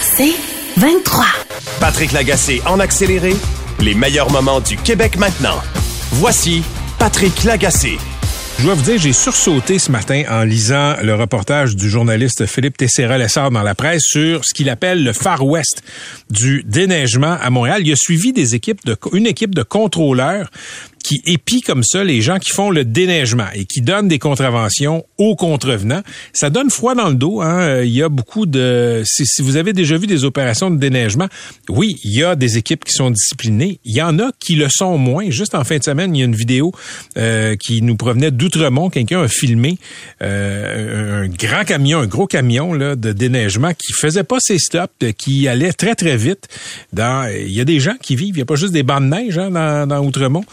C'est 23. Patrick Lagacé en accéléré, les meilleurs moments du Québec maintenant. Voici Patrick Lagacé. Je dois vous dire, j'ai sursauté ce matin en lisant le reportage du journaliste Philippe Tessera-Lessard dans la presse sur ce qu'il appelle le Far West du déneigement à Montréal. Il a suivi des équipes de, une équipe de contrôleurs qui épient comme ça les gens qui font le déneigement et qui donnent des contraventions aux contrevenants. Ça donne froid dans le dos. Hein? Il y a beaucoup de... Si, vous avez déjà vu des opérations de déneigement, oui, il y a des équipes qui sont disciplinées. Il y en a qui le sont moins. Juste en fin de semaine, il y a une vidéo euh, qui nous provenait d'Outremont. Quelqu'un a filmé euh, un grand camion, un gros camion là, de déneigement qui faisait pas ses stops, qui allait très, très vite. Dans... Il y a des gens qui vivent. Il n'y a pas juste des bancs de neige hein, dans, dans Outremont.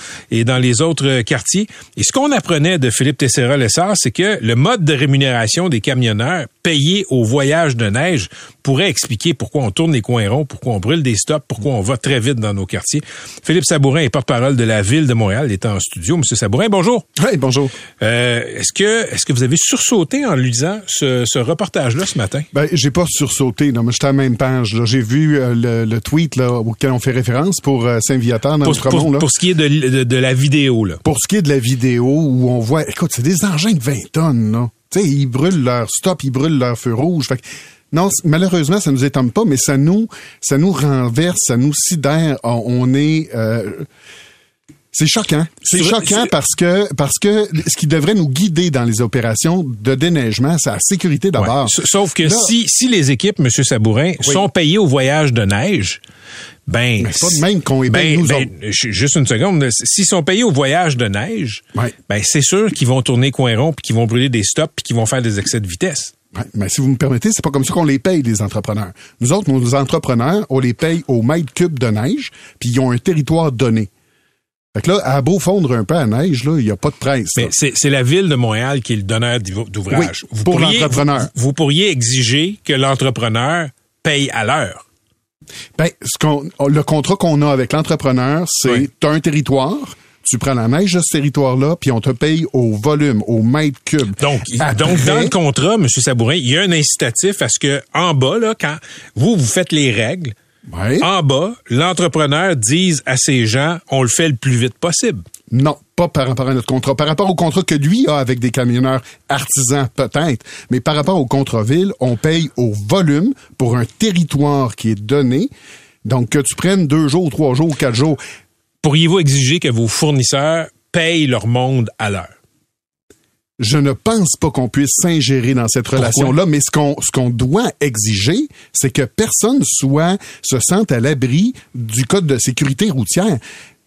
Dans les autres quartiers. Et ce qu'on apprenait de Philippe Tessera-Lessard, c'est que le mode de rémunération des camionneurs payés au voyage de neige pourrait expliquer pourquoi on tourne les coins ronds, pourquoi on brûle des stops, pourquoi on va très vite dans nos quartiers. Philippe Sabourin est porte-parole de la ville de Montréal. Il est en studio. Monsieur Sabourin, bonjour. Oui, bonjour. Euh, est-ce que est-ce que vous avez sursauté en lisant ce, ce reportage-là ce matin? Ben, j'ai pas sursauté. Non, mais j'étais à la même page. J'ai vu euh, le, le, tweet là, auquel on fait référence pour euh, Saint-Viateur dans pour, pour, là. pour ce qui est de, de, de la vidéo, là. Pour ce qui est de la vidéo où on voit, écoute, c'est des engins de 20 tonnes, là. Tu sais, ils brûlent leur stop, ils brûlent leur feu rouge. Fait que, non, malheureusement, ça nous étonne pas, mais ça nous, ça nous renverse, ça nous sidère. On, on est, euh, c'est choquant. C'est choquant parce que parce que ce qui devrait nous guider dans les opérations de déneigement, c'est la sécurité d'abord. Ouais. Sauf que Là, si si les équipes, Monsieur Sabourin, oui. sont payées au voyage de neige, ben, mais c'est pas de même qu'on est ben, nous ben, Juste une seconde. S'ils sont payés au voyage de neige, ouais. ben c'est sûr qu'ils vont tourner coin rond, puis qu'ils vont brûler des stops, puis qu'ils vont faire des excès de vitesse. Mais si vous me permettez, c'est pas comme ça qu'on les paye, les entrepreneurs. Nous autres, nos entrepreneurs, on les paye au mètre cube de neige, puis ils ont un territoire donné. Fait que là, à beau fondre un peu à neige, là, il n'y a pas de presse. Mais c'est la ville de Montréal qui est le donneur d'ouvrage. Oui, pour l'entrepreneur. Vous, vous, pourriez exiger que l'entrepreneur paye à l'heure. Ben, ce qu'on, le contrat qu'on a avec l'entrepreneur, c'est oui. un territoire, tu prends la neige de ce territoire-là, puis on te paye au volume, au mètre cube. Donc, Après, donc dans le contrat, M. Sabourin, il y a un incitatif à ce que, en bas, là, quand vous, vous faites les règles, oui. en bas, l'entrepreneur dise à ses gens, on le fait le plus vite possible. Non, pas par rapport à notre contrat. Par rapport au contrat que lui a avec des camionneurs artisans, peut-être, mais par rapport au contrat-ville, on paye au volume pour un territoire qui est donné. Donc, que tu prennes deux jours, trois jours, quatre jours. Pourriez-vous exiger que vos fournisseurs payent leur monde à l'heure? je ne pense pas qu'on puisse s'ingérer dans cette relation-là, mais ce qu'on ce qu'on doit exiger, c'est que personne soit se sente à l'abri du code de sécurité routière.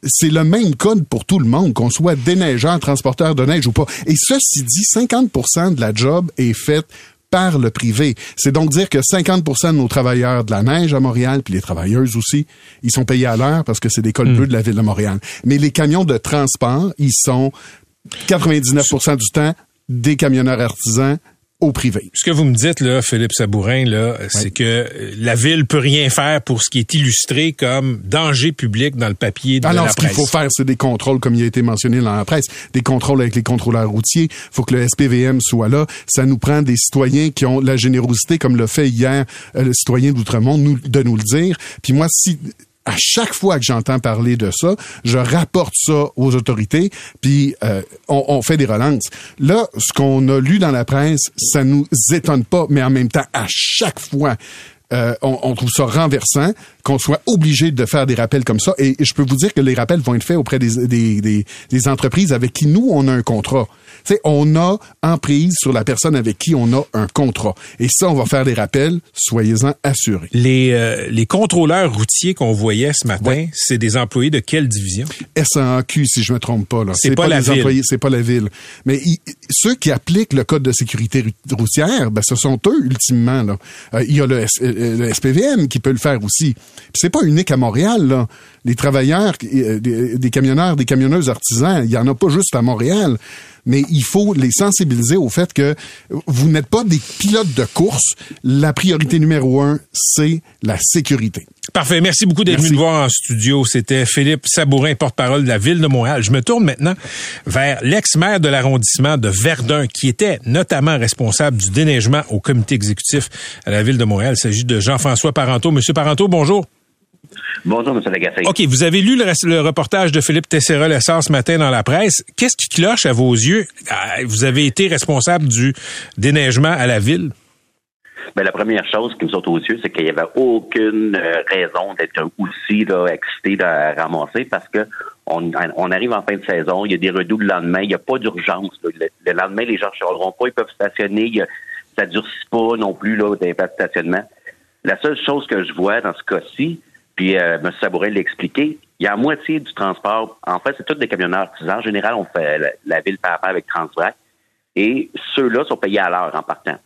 C'est le même code pour tout le monde, qu'on soit déneigeur, transporteur de neige ou pas. Et ceci dit, 50% de la job est faite par le privé. C'est donc dire que 50 de nos travailleurs de la neige à Montréal, puis les travailleuses aussi, ils sont payés à l'heure parce que c'est des cols bleus mm. de la ville de Montréal. Mais les camions de transport, ils sont 99% du temps des camionneurs artisans au privé. Ce que vous me dites là, Philippe Sabourin, là, oui. c'est que la ville peut rien faire pour ce qui est illustré comme danger public dans le papier de Alors, la ce qu'il faut faire, c'est des contrôles, comme il a été mentionné dans la presse, des contrôles avec les contrôleurs routiers. Il faut que le SPVM soit là. Ça nous prend des citoyens qui ont la générosité, comme le fait hier euh, le citoyen d'Outremont, nous, de nous le dire. Puis moi, si à chaque fois que j'entends parler de ça, je rapporte ça aux autorités, puis euh, on, on, fait des relances. Là, ce qu'on a lu dans la presse, ça nous étonne pas, mais en même temps, à chaque fois, euh, on, on, trouve ça renversant qu'on soit obligé de faire des rappels comme ça. Et, et, je peux vous dire que les rappels vont être faits auprès des, des, des, des entreprises avec qui nous, on a un contrat. sais, on a emprise sur la personne avec qui on a un contrat. Et ça, on va faire des rappels, soyez-en assurés. Les, euh, les contrôleurs routiers qu'on voyait ce matin, ouais. c'est des employés de quelle division? SAQ, si je me trompe pas. C'est pas, pas, la les ville. employés, c'est pas la ville. Mais y, ceux qui appliquent le code de sécurité routière, ben, ce sont eux, ultimement. Là. Euh, il y a le, le SPVM qui peut le faire aussi. C'est pas unique à Montréal. Là. Les travailleurs, des, des, camionneurs, des camionneuses artisans, il y en a pas juste à Montréal. Mais il faut les sensibiliser au fait que vous n'êtes pas des pilotes de course. La priorité numéro un, c'est la sécurité. Parfait. Merci beaucoup d'être venu nous voir en studio. C'était Philippe Sabourin, porte-parole de la Ville de Montréal. Je me tourne maintenant vers l'ex-maire de l'arrondissement de Verdun, qui était notamment responsable du déneigement au comité exécutif à la Ville de Montréal. Il s'agit de Jean-François Parenteau. Monsieur Parenteau, bonjour. Bonjour, M. Lagacé. OK, vous avez lu le, reportage de Philippe Tessera-Lessard ce matin dans la presse. Qu'est-ce qui cloche à vos yeux? Ah, vous avez été responsable du déneigement à la Ville? Bien, la première chose qui me saute aux yeux, c'est qu'il n'y avait aucune euh, raison d'être aussi là, excité de ramasser parce que on, arrive en fin de saison, il y a des redoux le lendemain, il n'y a pas d'urgence. Le, lendemain, les gens ne chialeront pas, ils peuvent stationner, ça ne durcit pas non plus là, des de stationnement. La seule chose que je vois dans ce cas-ci, puis euh, M. Sabouret l'a expliqué, il y a la moitié du transport, en fait, c'est tous des camionneurs En général, on fait la, ville par rapport avec Transvac. Et ceux-là sont payés à l'heure en partant.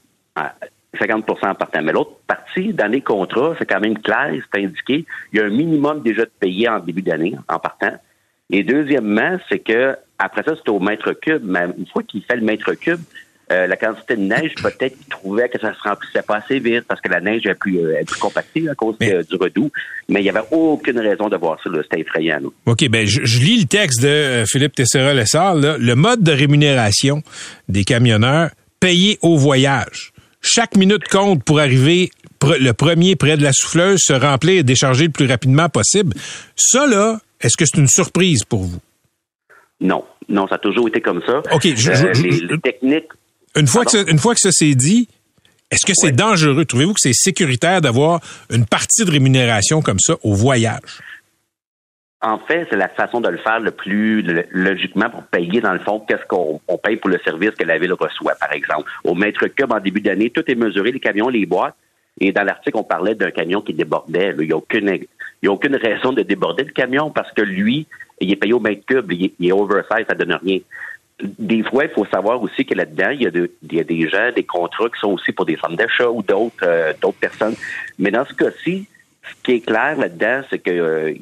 50% en partant. Mais l'autre partie, dans les contrats, c'est quand même clair, c'est indiqué, il y a un minimum déjà de payé en début d'année, en partant. Et deuxièmement, c'est que après ça, c'est au mètre cube. Mais une fois qu'il fait le mètre cube, euh, la quantité de neige, peut-être qu'il trouvait que ça se remplissait pas assez vite parce que la neige est plus, euh, plus compactée à cause du redout. Mais il n'y avait aucune raison de voir ça. C'était effrayant. OK, ben je, lis le texte de euh, Philippe Tessera-Lessard. Le mode de rémunération des camionneurs payés au voyage. Chaque minute compte pour arriver le premier près de la souffleuse, se remplir et décharger le plus rapidement possible. Ça, là, est-ce que c'est une surprise pour vous? Non. Non, ça a toujours été comme ça. OK. les techniques une fois, que une fois que ça s'est dit, est-ce que c'est dangereux? Trouvez-vous que c'est sécuritaire d'avoir une partie de rémunération comme ça au voyage? En fait, c'est la façon de le faire le plus logiquement pour payer, dans le fond, qu'est-ce qu'on paye pour le service que la ville reçoit, par exemple. Au mètre cube, en début d'année, tout est mesuré, les camions, les boîtes. Et dans l'article, on parlait d'un camion qui débordait. Il n'y a, aucune, a aucune raison de déborder le camion parce que lui, il est payé au mètre cube, il est, oversize, ça donne rien des fois, il faut savoir aussi que là-dedans, il y, a des gens, des contrats qui sont aussi pour des femmes d'achat ou d'autres euh, personnes. Mais dans ce cas-ci, ce qui est clair là-dedans, c'est qu'il euh,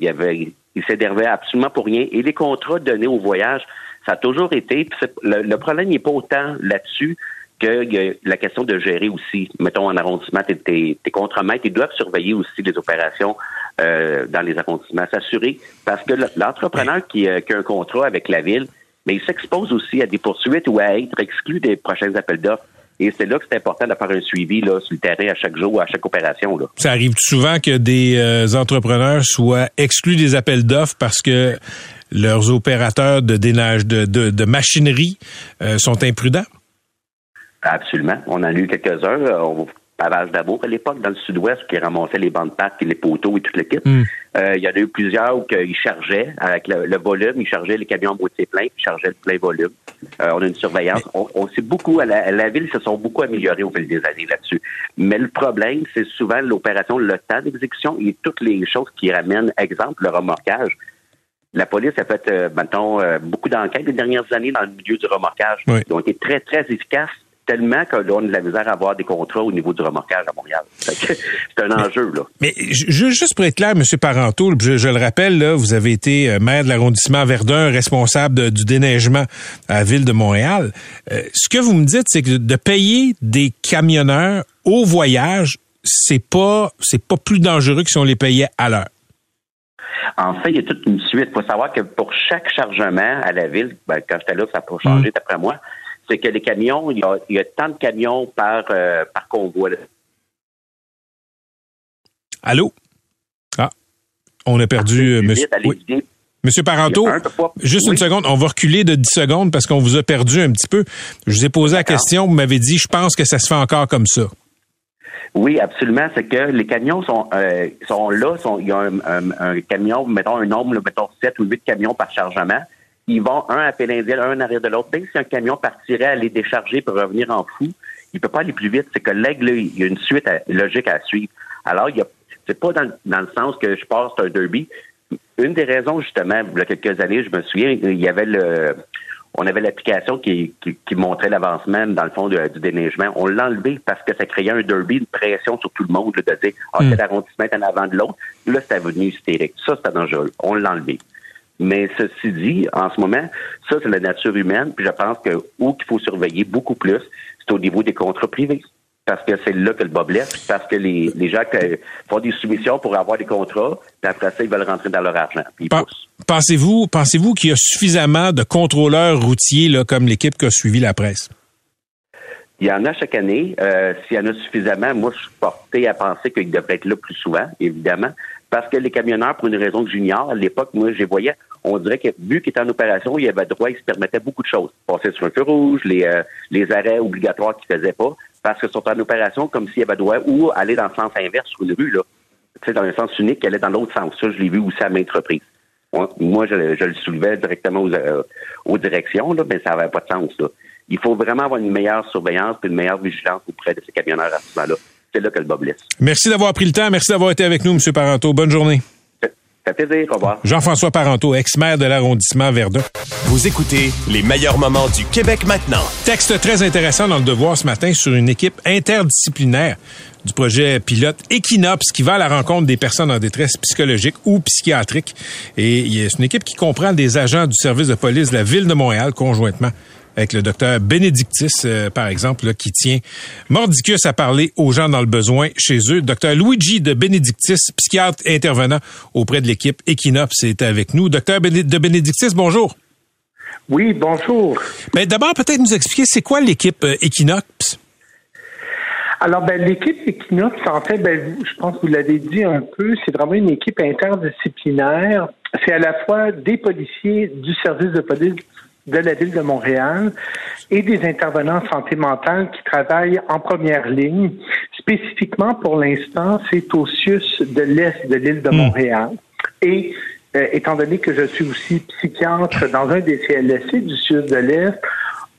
il s'énervait absolument pour rien. Et les contrats donnés au voyage, ça a toujours été. Le, problème n'est pas autant là-dessus que la question de gérer aussi. Mettons en arrondissement, tes, tes, tes contremaîtres, ils doivent surveiller aussi les opérations euh, dans les arrondissements, s'assurer parce que l'entrepreneur qui, qui a un contrat avec la ville mais il s'expose aussi à des poursuites ou à être exclu des prochains appels d'offres. Et c'est là que c'est important de faire un suivi là, sur le terrain à chaque jour, à chaque opération. Là. Ça arrive souvent que des euh, entrepreneurs soient exclus des appels d'offres parce que leurs opérateurs de dénage, de, de, machinerie euh, sont imprudents? Absolument. On en a eu quelques-uns. On pavage à l'époque dans le sud-ouest qui ramassait les bandes pattes et les poteaux et toute l'équipe. Hmm. Euh, il y en a eu plusieurs qui chargeaient avec le, volume, ils chargeaient les camions en moitié plein, ils chargeaient le plein volume. Euh, on a une surveillance. On, on sait beaucoup, à la, ville, se sont beaucoup améliorés au fil des années là-dessus. Mais le problème, c'est souvent l'opération, le temps d'exécution et toutes les choses qui ramènent, exemple, le remorquage. La police a fait, euh, mettons, beaucoup d'enquêtes les dernières années dans le milieu du remorquage. Ils ont été très, très efficaces tellement qu'on a de la misère à avoir des contrats au niveau du remorquage à Montréal. C'est un enjeu, là. Mais juste pour être clair, M. Parenteau, je, le rappelle, là, vous avez été euh, maire de l'arrondissement Verdun, responsable du déneigement à la ville de Montréal. Euh, ce que vous me dites, c'est que de payer des camionneurs au voyage, c'est pas c'est pas plus dangereux que si on les payait à l'heure. En fait, il y a toute une suite. Il faut savoir que pour chaque chargement à la ville, ben, quand j'étais là, ça n'a pas changé mm. d'après moi, c'est que les camions, il y, a, tant de camions par, euh, par convoi. Allô? Ah, on a perdu euh, monsieur. Monsieur Parenteau, juste une seconde, on va reculer de 10 secondes parce qu'on vous a perdu un petit peu. Je vous ai posé la question, vous m'avez dit, je pense que ça se fait encore comme ça. Oui, absolument. C'est que les camions sont, euh, sont là. il y a un, camion, mettons un nombre, mettons 7 ou 8 camions par chargement ils vont un à Péninville, un en arrière de l'autre. Même si un camion partirait à les décharger pour revenir en fou, il peut pas aller plus vite. C'est que l'aigle, il y a une suite logique à suivre. Alors, il y a, c'est pas dans, le sens que je passe un derby. Une des raisons, justement, il y a quelques années, je me souviens, il y avait le, on avait l'application qui, qui, montrait l'avancement dans le fond du déneigement. On l'a enlevé parce que ça créait un derby, une pression sur tout le monde de dire ah, mm. arrondissement est en avant de l'autre. Là, c'était devenu hystérique. Ça, c'était dangereux. On l'a enlevé. Mais ceci dit, en ce moment, ça, c'est la nature humaine. Puis je pense que où qu'il faut surveiller beaucoup plus, c'est au niveau des contrats privés parce que c'est là que le bas blesse, parce que les, les gens font des soumissions pour avoir des contrats, puis après ça, ils veulent rentrer dans leur argent. Pensez-vous pensez-vous qu'il y a suffisamment de contrôleurs routiers là, comme l'équipe qui a suivi la presse? Il y en a chaque année. Euh, S'il y en a suffisamment, moi, je suis porté à penser qu'ils devraient être là plus souvent, évidemment, parce que les camionneurs, pour une raison que j'ignore, à l'époque, moi, je les voyais, on dirait que vu qu'ils étaient en opération, il y avait droit, ils se permettaient beaucoup de choses. Passer sur un feu rouge, les, euh, les arrêts obligatoires qu'ils faisaient pas parce qu'ils sont en opération comme s'il y avait droit ou aller dans le sens inverse sur une rue, là. Tu sais, dans le sens unique, aller dans l'autre sens. Ça, je l'ai vu aussi à maintes reprises. Moi, je, le soulevais directement aux, euh, aux directions, là, mais ça n'avait pas de sens. Là. Il faut vraiment avoir une meilleure surveillance et une meilleure vigilance auprès de ces camionneurs à ce moment-là. C'est là que le bas blesse. Merci d'avoir pris le temps. Merci d'avoir été avec nous, M. Parenteau. Bonne journée. Ça fait plaisir. Au revoir. Jean-François Parenteau, ex-maire de l'arrondissement Verdun. Vous écoutez les meilleurs moments du Québec maintenant. Texte très intéressant dans le Devoir ce matin sur une équipe interdisciplinaire du projet pilote Equinops qui va à la rencontre des personnes en détresse psychologique ou psychiatrique. Et c'est une équipe qui comprend des agents du service de police de la ville de Montréal conjointement avec le docteur Bénédictis, euh, par exemple, qui tient mordicus à parler aux gens dans le besoin chez eux. Docteur Luigi de Bénédictis, psychiatre intervenant auprès de l'équipe Equinops, est avec nous. Docteur de Bénédictis, bonjour. Oui, bonjour. Ben, D'abord, peut-être nous expliquer, c'est quoi l'équipe euh, Equinops? Alors, ben, l'équipe Equinox, en fait, ben, je pense que vous l'avez dit un peu, c'est vraiment une équipe interdisciplinaire. C'est à la fois des policiers du service de police de la ville de Montréal et des intervenants en santé mentale qui travaillent en première ligne. Spécifiquement, pour l'instant, c'est au CIUS de l'Est de l'île de hmm. Montréal. Et euh, étant donné que je suis aussi psychiatre dans un des CLSC du CIUS de l'Est,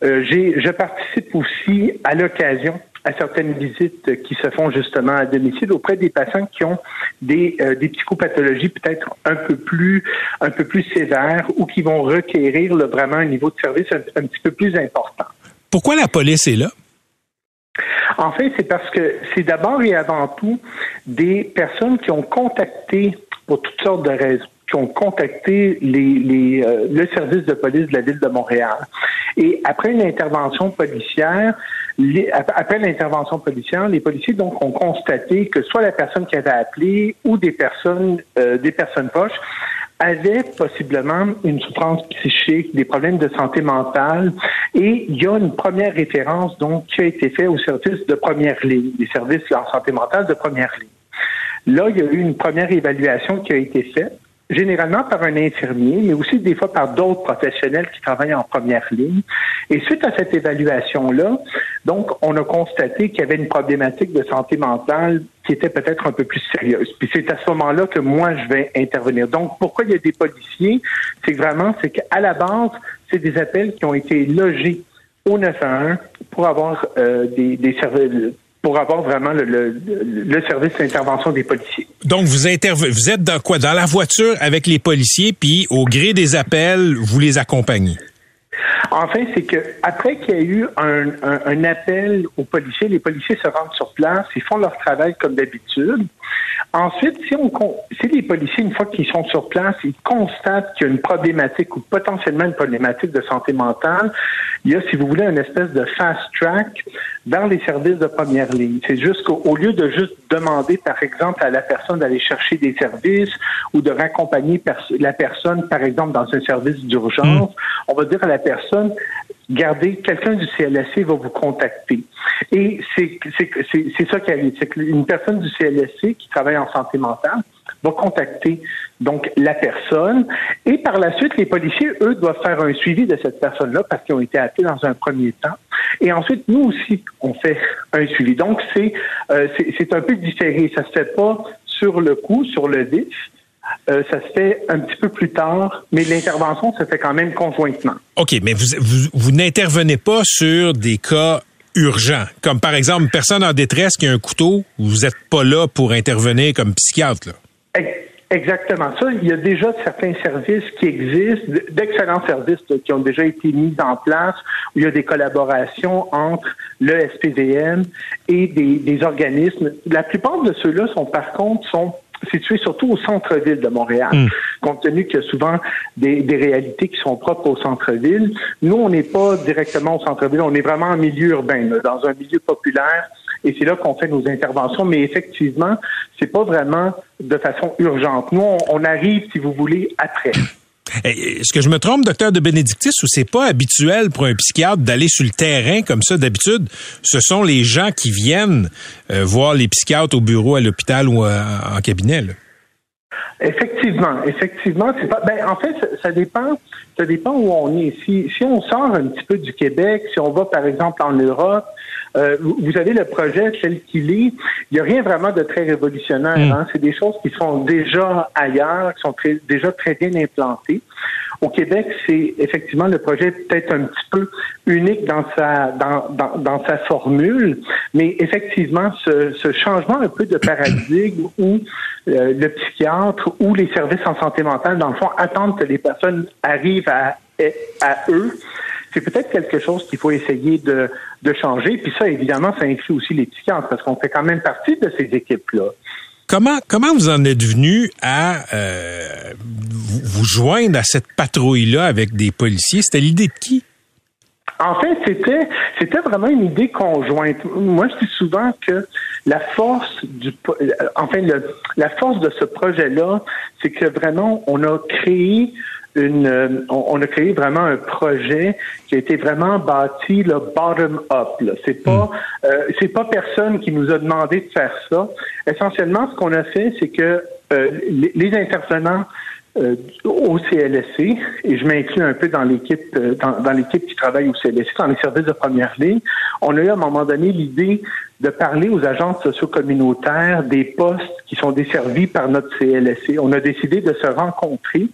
euh, je participe aussi à l'occasion à certaines visites qui se font justement à domicile auprès des patients qui ont des, euh, des psychopathologies peut-être un peu plus un peu plus sévères ou qui vont requérir vraiment un niveau de service un, petit peu plus important. Pourquoi la police est là? En fait, c'est parce que c'est d'abord et avant tout des personnes qui ont contacté pour toutes sortes de raisons qui ont contacté les, les, euh, le service de police de la ville de Montréal. Et après une intervention policière, après l'intervention policière, les policiers donc ont constaté que soit la personne qui avait appelé ou des personnes, euh, des personnes proches avaient possiblement une souffrance psychique, des problèmes de santé mentale, et il y a une première référence donc qui a été faite au service de première ligne, des services en santé mentale de première ligne. Là, il y a eu une première évaluation qui a été faite généralement par un infirmier, mais aussi des fois par d'autres professionnels qui travaillent en première ligne. Et suite à cette évaluation-là, donc, on a constaté qu'il y avait une problématique de santé mentale qui était peut-être un peu plus sérieuse. Puis c'est à ce moment-là que moi, je vais intervenir. Donc, pourquoi il y a des policiers? C'est vraiment, c'est qu'à la base, c'est des appels qui ont été logés au 911 pour avoir euh, des, des services pour avoir vraiment le, le, service d'intervention des policiers. Donc, vous, vous êtes dans quoi? Dans la voiture avec les policiers, puis au gré des appels, vous les accompagnez? Enfin, c'est que après qu'il y a eu un, un, appel aux policiers, les policiers se rendent sur place, ils font leur travail comme d'habitude. Ensuite, si, on, si les policiers, une fois qu'ils sont sur place, ils constatent qu'il y a une problématique ou potentiellement une problématique de santé mentale, il y a, si vous voulez, une espèce de fast track dans les services de première ligne. C'est juste qu'au lieu de juste demander, par exemple, à la personne d'aller chercher des services ou de raccompagner la personne, par exemple, dans un service d'urgence, hmm. on va dire à la personne, gardez, quelqu'un du CLSC va vous contacter. Et c'est ça qui arrive. C'est qu'une personne du CLSC qui travaille en santé mentale va contacter donc la personne. Et par la suite les policiers eux doivent faire un suivi de cette personne-là parce qu'ils ont été appelés dans un premier temps. Et ensuite nous aussi on fait un suivi. Donc c'est euh, un peu différé. Ça se fait pas sur le coup sur le vif euh, ça se fait un petit peu plus tard, mais l'intervention se fait quand même conjointement. OK, mais vous, vous, vous n'intervenez pas sur des cas urgents, comme par exemple une personne en détresse qui a un couteau, vous n'êtes pas là pour intervenir comme psychiatre. Là. Exactement ça. Il y a déjà certains services qui existent, d'excellents services qui ont déjà été mis en place, où il y a des collaborations entre le SPVM et des, des organismes. La plupart de ceux-là sont par contre sont situés surtout au centre-ville de Montréal, Hmm. compte tenu qu'il y a souvent des, des réalités qui sont propres au centre-ville. Nous, on n'est pas directement au centre-ville, on est vraiment en milieu urbain, là, dans un milieu populaire. Et c'est là qu'on fait nos interventions, mais effectivement, c'est pas vraiment de façon urgente. Nous, on, on arrive, si vous voulez, après. Eh, Est-ce que je me trompe, docteur de Bénédictis, ou c'est pas habituel pour un psychiatre d'aller sur le terrain comme ça d'habitude? Ce sont les gens qui viennent euh, voir les psychiatres au bureau, à l'hôpital ou euh, en cabinet. là. Effectivement, effectivement, c'est pas. Ben, en fait, ça, dépend. Ça dépend où on est. Si on sort un petit peu du Québec, si on va par exemple en Europe, euh, vous avez le projet tel qu'il est. Il n'y a rien vraiment de très révolutionnaire. Mm. hein. C'est des choses qui sont déjà ailleurs, qui sont très- déjà très bien implantées. Au Québec, c'est effectivement le projet peut-être un petit peu unique dans sa dans, dans, dans sa formule, mais effectivement, ce, ce changement un peu de paradigme où euh, le psychiatre ou les services en santé mentale, dans le fond, attendent que les personnes arrivent à, à eux, c'est peut-être quelque chose qu'il faut essayer de, de changer. Puis ça, évidemment, ça inclut aussi les psychiatres, parce qu'on fait quand même partie de ces équipes-là. Comment, comment vous en êtes venu à euh, vous, joindre à cette patrouille-là avec des policiers? C'était l'idée de qui? En fait, c'était c'était vraiment une idée conjointe. Moi, je dis souvent que la force du euh, enfin le, la force de ce projet-là, c'est que vraiment on a créé une euh, on, on a créé vraiment un projet qui a été vraiment bâti le bottom up. C'est pas euh, c'est pas personne qui nous a demandé de faire ça. Essentiellement, ce qu'on a fait, c'est que euh, les, les intervenants euh, au CLSC, et je m'inclus un peu dans l'équipe euh, dans, dans l'équipe qui travaille au CLSC, dans les services de première ligne, on a eu à un moment donné l'idée de parler aux agences socio-communautaires des postes qui sont desservis par notre CLSC. On a décidé de se rencontrer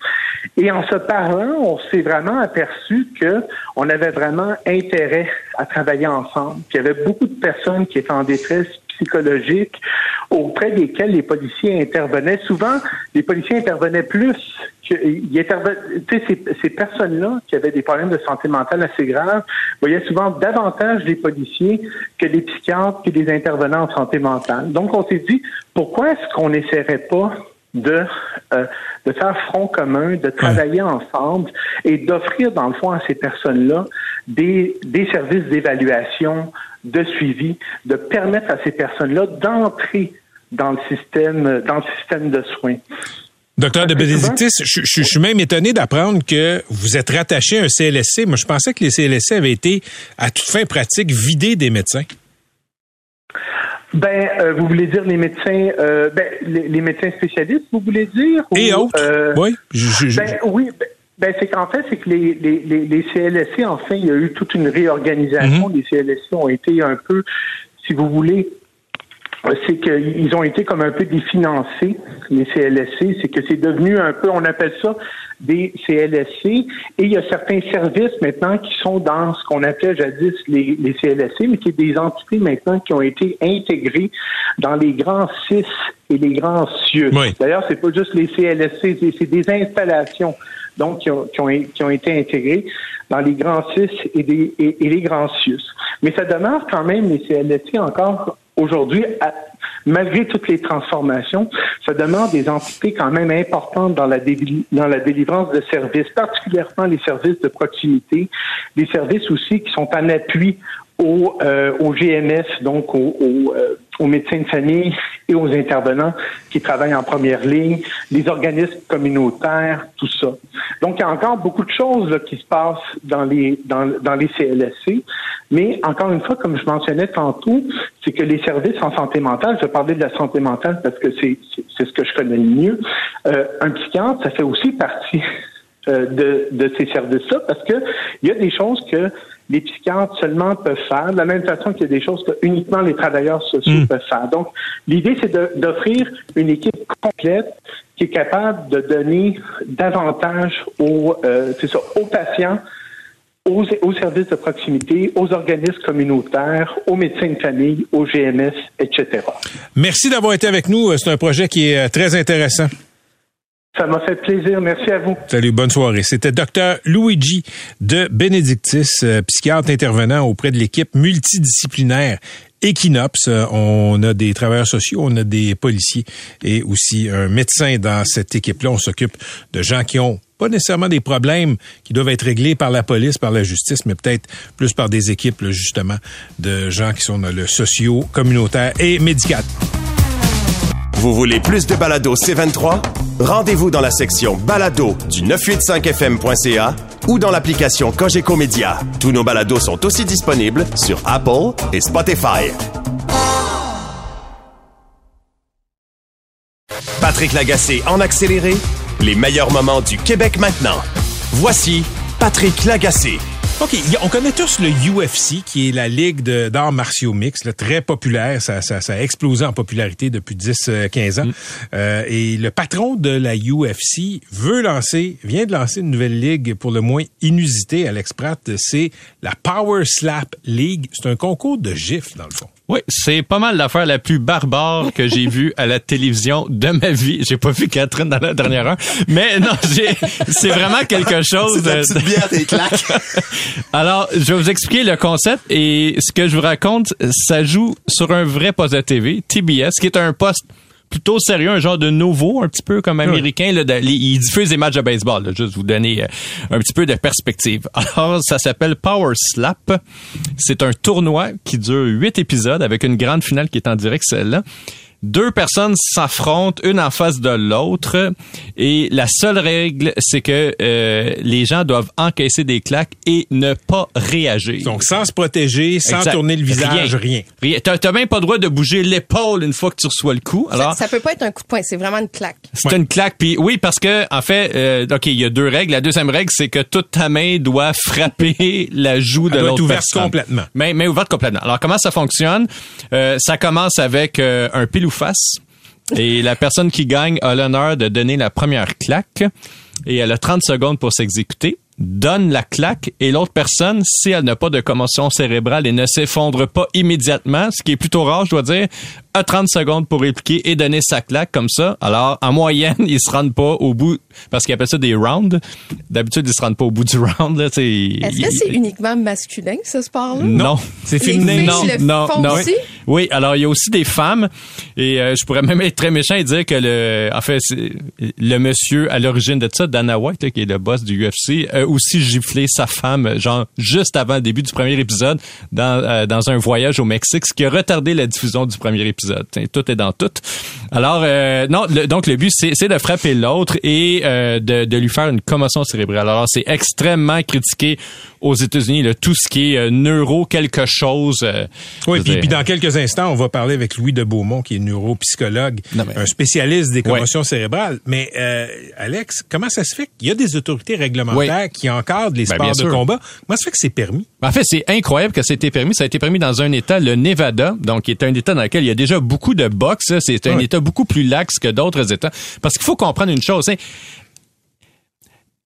et en se parlant, on s'est vraiment aperçu que on avait vraiment intérêt à travailler ensemble, qu'il y avait beaucoup de personnes qui étaient en détresse psychologique auprès desquels les policiers intervenaient. Souvent, les policiers intervenaient plus que ces, ces personnes-là qui avaient des problèmes de santé mentale assez graves voyaient souvent davantage les policiers que les psychiatres et les intervenants en santé mentale. Donc, on s'est dit, pourquoi est-ce qu'on n'essaierait pas de, euh, de faire front commun, de travailler ensemble et d'offrir, dans le fond, à ces personnes-là des, des services d'évaluation, de suivi, de permettre à ces personnes-là d'entrer dans le système, dans le système de soins. Docteur de Bénédictis, je, je- je suis même étonné d'apprendre que vous êtes rattaché à un CLSC. Moi, je pensais que les CLSC avaient été, à toute fin pratique, vidés des médecins. Ben, euh, vous voulez dire les médecins, euh, ben, les, les médecins spécialistes, vous voulez dire Et autres. euh, oui. je- je- je- Ben oui, ben, ben, c'est qu'en fait, c'est que les, les, les, CLSC, enfin, il y a eu toute une réorganisation. Les CLSC ont été un peu, si vous voulez, c'est qu'ils ont été comme un peu définancés, les CLSC. C'est que c'est devenu un peu, on appelle ça des CLSC. Et il y a certains services maintenant qui sont dans ce qu'on appelait jadis les, les CLSC, mais qui est des entités maintenant qui ont été intégrées dans les grands CIS et les grands CIE. Oui. D'ailleurs, c'est pas juste les CLSC, c'est- des installations donc qui ont, qui ont, qui ont été intégrées dans les grands CIS et, des, et, et les grands CIUS. Mais ça demeure quand même les CLSC encore aujourd'hui, à- malgré toutes les transformations, ça demeure des entités quand même importantes dans la, délivrance de services, particulièrement les services de proximité, les services aussi qui sont en appui au, euh, GMS, donc au, au, euh, aux médecins de famille et aux intervenants qui travaillent en première ligne, les organismes communautaires, tout ça. Donc, il y a encore beaucoup de choses là, qui se passent dans les, dans, dans les CLSC. Mais encore une fois, comme je mentionnais tantôt, c'est que les services en santé mentale, je parler de la santé mentale parce que c'est ce que je connais le mieux, euh, un psychiatre, ça fait aussi partie euh, de, de ces services-là parce que il y a des choses que les psychiatres seulement peuvent faire, de la même façon qu'il y a des choses que uniquement les travailleurs sociaux peuvent faire. Donc, l'idée, c'est d'offrir une équipe complète qui est capable de donner davantage aux, euh, c'est ça, aux patients, aux, aux services de proximité, aux organismes communautaires, aux médecins de famille, aux GMS, etc. Merci d'avoir été avec nous. C'est un projet qui est euh, très intéressant. Ça m'a fait plaisir. Merci à vous. Salut, bonne soirée. C'était Dr Luigi de Benedictis, euh, psychiatre intervenant auprès de l'équipe multidisciplinaire Equinops. Euh, on a des travailleurs sociaux, on a des policiers et aussi un médecin dans cette équipe-là. On s'occupe de gens qui ont pas nécessairement des problèmes qui doivent être réglés par la police, par la justice, mais peut-être plus par des équipes, justement, de gens qui sont dans le socio, communautaire et médical. Vous voulez plus de balado C23? Rendez-vous dans la section balado du 985fm.ca ou dans l'application Cogeco Média. Tous nos balados sont aussi disponibles sur Apple et Spotify. Patrick Lagacé en accéléré, les meilleurs moments du Québec maintenant. Voici Patrick Lagacé. OK, on connaît tous le UFC, qui est la ligue d'arts martiaux mix, très populaire. Ça, ça, ça, a explosé en popularité depuis 10-15 ans. Mm. Euh, et le patron de la UFC veut lancer, vient de lancer une nouvelle ligue pour le moins inusitée à l'exprat. C'est la Power Slap League. C'est un concours de gifs, dans le fond. Oui, c'est pas mal l'affaire la plus barbare que j'ai vue à la télévision de ma vie. J'ai pas vu Catherine dans la dernière heure, mais non, c'est vraiment quelque chose. C'est petite bière des claques. Alors, je vais vous expliquer le concept et ce que je vous raconte, ça joue sur un vrai poste de TV, TBS, qui est un poste plutôt sérieux, un genre de nouveau, un petit peu comme américain. Là, il diffuse des matchs de baseball, là, juste vous donner euh, un petit peu de perspective. Alors, ça s'appelle Power Slap. C'est un tournoi qui dure huit épisodes avec une grande finale qui est en direct, celle-là deux personnes s'affrontent une en face de l'autre et la seule règle c'est que euh, les gens doivent encaisser des claques et ne pas réagir. Donc sans se protéger, sans tourner le visage, rien. Rien. T'as même pas le droit de bouger l'épaule une fois que tu reçois le coup. Alors ça, peut pas être un coup de poing, c'est vraiment une claque. C'est une claque puis oui parce que en fait euh, OK, il y a deux règles. La deuxième règle c'est que toute ta main doit frapper la joue de l'autre personne. complètement. Mais mais ouverte complètement. Alors comment ça fonctionne? Euh, ça commence avec euh, un pile face. Et la personne qui gagne a l'honneur de donner la première claque. Et elle a 30 secondes pour s'exécuter donne la claque et l'autre personne, si elle n'a pas de commotion cérébrale et ne s'effondre pas immédiatement, ce qui est plutôt rare, je dois dire, a 30 secondes pour répliquer et donner sa claque comme ça. Alors, en moyenne, ils se rendent pas au bout, parce qu'ils appellent ça des rounds. D'habitude, ils se rendent pas au bout du round. Est-ce que c'est uniquement masculin, ce sport-là? Non, c'est féminin. Non, le non, font non. Aussi? Oui, alors il y a aussi des femmes et euh, je pourrais même être très méchant et dire que le, en fait, le monsieur à l'origine de ça, Dana White, qui est le boss du UFC, a aussi giflé sa femme, genre juste avant le début du premier épisode, dans, euh, dans un voyage au Mexique, ce qui a retardé la diffusion du premier épisode. Tout est dans tout. Alors, euh, non, donc le but, c'est de frapper l'autre et euh, de, lui faire une commotion cérébrale. Alors, c'est extrêmement critiqué aux États-Unis, tout ce qui est euh, neuro quelque chose. oui, puis, puis, dans quelques instants, on va parler avec Louis de Beaumont, qui est neuropsychologue, un spécialiste des commotions cérébrales. Mais Alex, comment ça se fait qu'il y a des autorités réglementaires qui encadrent les ben, sports de combat? Comment ça se fait que c'est permis? En fait, c'est incroyable que ça ait été permis. Ça a été permis dans un État, le Nevada, donc qui est un État dans lequel il y a déjà beaucoup de boxe. C'est un État beaucoup plus laxe que d'autres États. Parce qu'il faut comprendre une chose. Hein.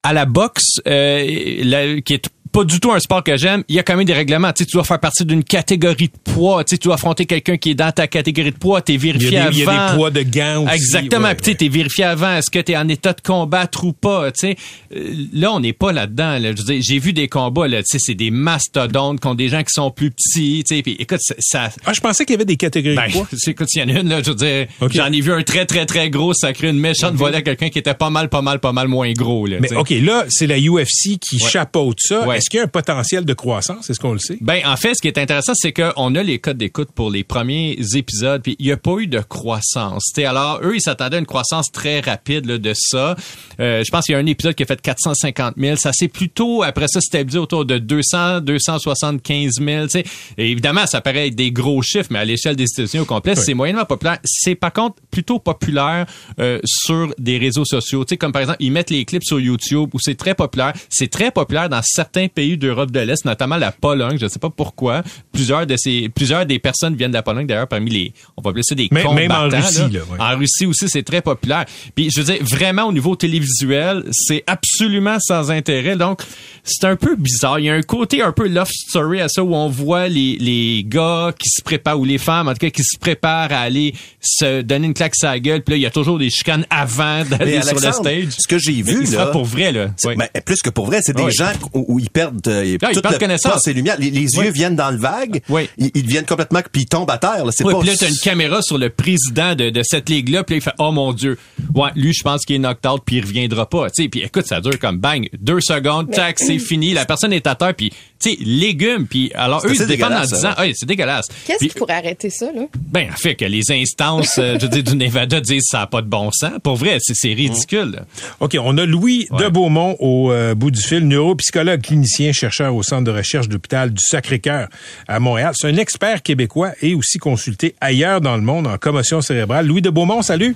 À la boxe, euh, qui est pas du tout un sport que j'aime, il y a quand même des règlements. Tu, sais, tu dois faire partie d'une catégorie de poids. Tu, sais, tu dois affronter quelqu'un qui est dans ta catégorie de poids. T'es vérifié avant. Il y a des poids de gants aussi. Exactement. Ouais, tu es vérifié avant. Est-ce que tu es en état de combattre ou pas? Tu sais, euh, là, on n'est pas là-dedans. Là. J'ai vu des combats. Là, tu sais, c'est des mastodontes contre des gens qui sont plus petits. Tu sais, puis, écoute, ça... Ah, je pensais qu'il y avait des catégories ben, de poids. Écoute, il y en a une. Là, je veux dire, j'en ai vu un très, très, très gros sacré une méchante okay. à quelqu'un qui était pas mal, pas mal, pas mal moins gros. Là, Mais OK, là, c'est la UFC qui chapeaute ça. Est-ce qu'il y a un potentiel de croissance, est-ce qu'on le sait? Ben, en fait, ce qui est intéressant, c'est qu'on a les codes d'écoute pour les premiers épisodes, puis il n'y a pas eu de croissance. T'sais, alors, eux, ils s'attendaient à une croissance très rapide là, de ça. Euh, je pense qu'il y a un épisode qui a fait 450 000. Ça s'est plutôt, après ça, stabilisé autour de 200, 275 000. T'sais. Et évidemment, ça paraît être des gros chiffres, mais à l'échelle des États-Unis au complet, oui. c'est moyennement populaire. C'est par contre plutôt populaire euh, sur des réseaux sociaux. T'sais, comme par exemple, ils mettent les clips sur YouTube où c'est très populaire. C'est très populaire dans certains pays d'Europe de l'Est, notamment la Pologne. Je ne sais pas pourquoi. Plusieurs de ces, plusieurs des personnes viennent de la Pologne d'ailleurs parmi les, on va appeler ça des Même- combattants. même en Russie, là, ouais. En Russie aussi, c'est très populaire. Puis je veux dire, vraiment au niveau télévisuel, c'est absolument sans intérêt. Donc, c'est un peu bizarre. Il y a un côté un peu love story à ça où on voit les, les gars qui se préparent, ou les femmes en tout cas, qui se préparent à aller se donner une claque sur la gueule. Puis là, il y a toujours des chicanes avant Mais d'aller sur le stage. ce que j'ai Mais vu, là. pour vrai, là. Oui. ben, plus que pour vrai, c'est des Oui. gens où, où ils perdent euh, ils toute perdent le- connaissance. et lumière. Les, les Oui. yeux viennent dans le vague. Oui. Ils, ils deviennent complètement puis ils tombent à terre. là. C'est Ouais, pas puis là, t'as une caméra sur le président de, de cette ligue-là, puis là, il fait « Oh mon Dieu! » Ouais, lui, je pense qu'il est knocked out, puis il reviendra pas. Tu sais, puis écoute, ça dure comme bang, deux secondes, tac, c'est fini, la personne est à terre, puis tu sais, légumes, puis alors eux, ils se défendent en disant ça. « Ah, c'est dégueulasse. » Qu'est-ce qui pourrait arrêter ça, là? Ben, en fait, que les instances, euh, je dire, du Nevada disent ça n'a pas de bon sens. Pour vrai, c'est c'est ridicule. OK, on a Louis Ouais. de Beaumont au euh, bout du fil, neuropsychologue, clinicien, chercheur au Centre de recherche de l'hôpital du Sacré-Cœur à Montréal. C'est un expert québécois et aussi consulté ailleurs dans le monde en commotion cérébrale. Louis de Beaumont, salut.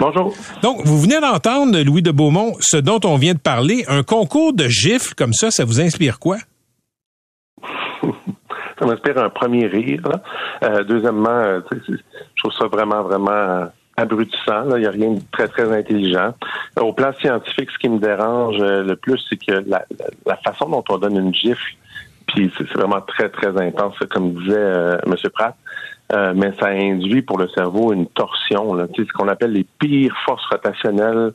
Bonjour. Donc, vous venez d'entendre, Louis de Beaumont, ce dont on vient de parler. Un concours de gifles comme ça, ça vous inspire quoi? ça m'inspire un premier rire. là. Euh, deuxièmement, euh, je trouve ça vraiment, vraiment abrutissant. Il n'y a rien de très, très intelligent. Au plan scientifique, ce qui me dérange euh, le plus, c'est que la, la- façon dont on donne une gifle, puis c'est vraiment très, très intense, comme disait euh, M. Pratt, euh, mais ça induit pour le cerveau une torsion. Là. Ce qu'on appelle les pires forces rotationnelles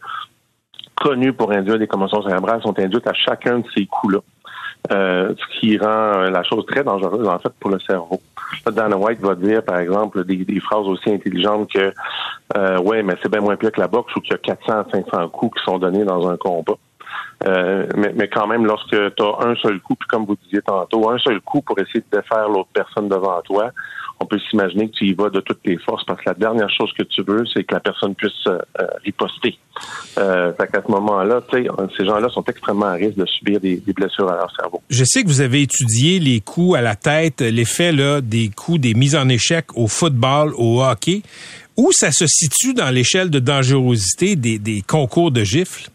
connues pour induire des commotions cérébrales sont induites à chacun de ces coups-là. Euh, ce qui rend euh, la chose très dangereuse en fait pour le cerveau. Dana White va dire par exemple des, des phrases aussi intelligentes que euh, ouais mais c'est bien moins pire que la boxe ou qu'il y a 400 à 500 coups qui sont donnés dans un combat. Euh, mais, mais quand même, lorsque tu as un seul coup, puis comme vous disiez tantôt, un seul coup pour essayer de défaire l'autre personne devant toi, on peut s'imaginer que tu y vas de toutes tes forces parce que la dernière chose que tu veux, c'est que la personne puisse euh, euh, riposter. Euh, fait qu'à ce moment-là, ces gens-là sont extrêmement à risque de subir des, des blessures à leur cerveau. Je sais que vous avez étudié les coups à la tête, l'effet là, des coups, des mises en échec au football, au hockey. Où ça se situe dans l'échelle de dangerosité des, des concours de gifles?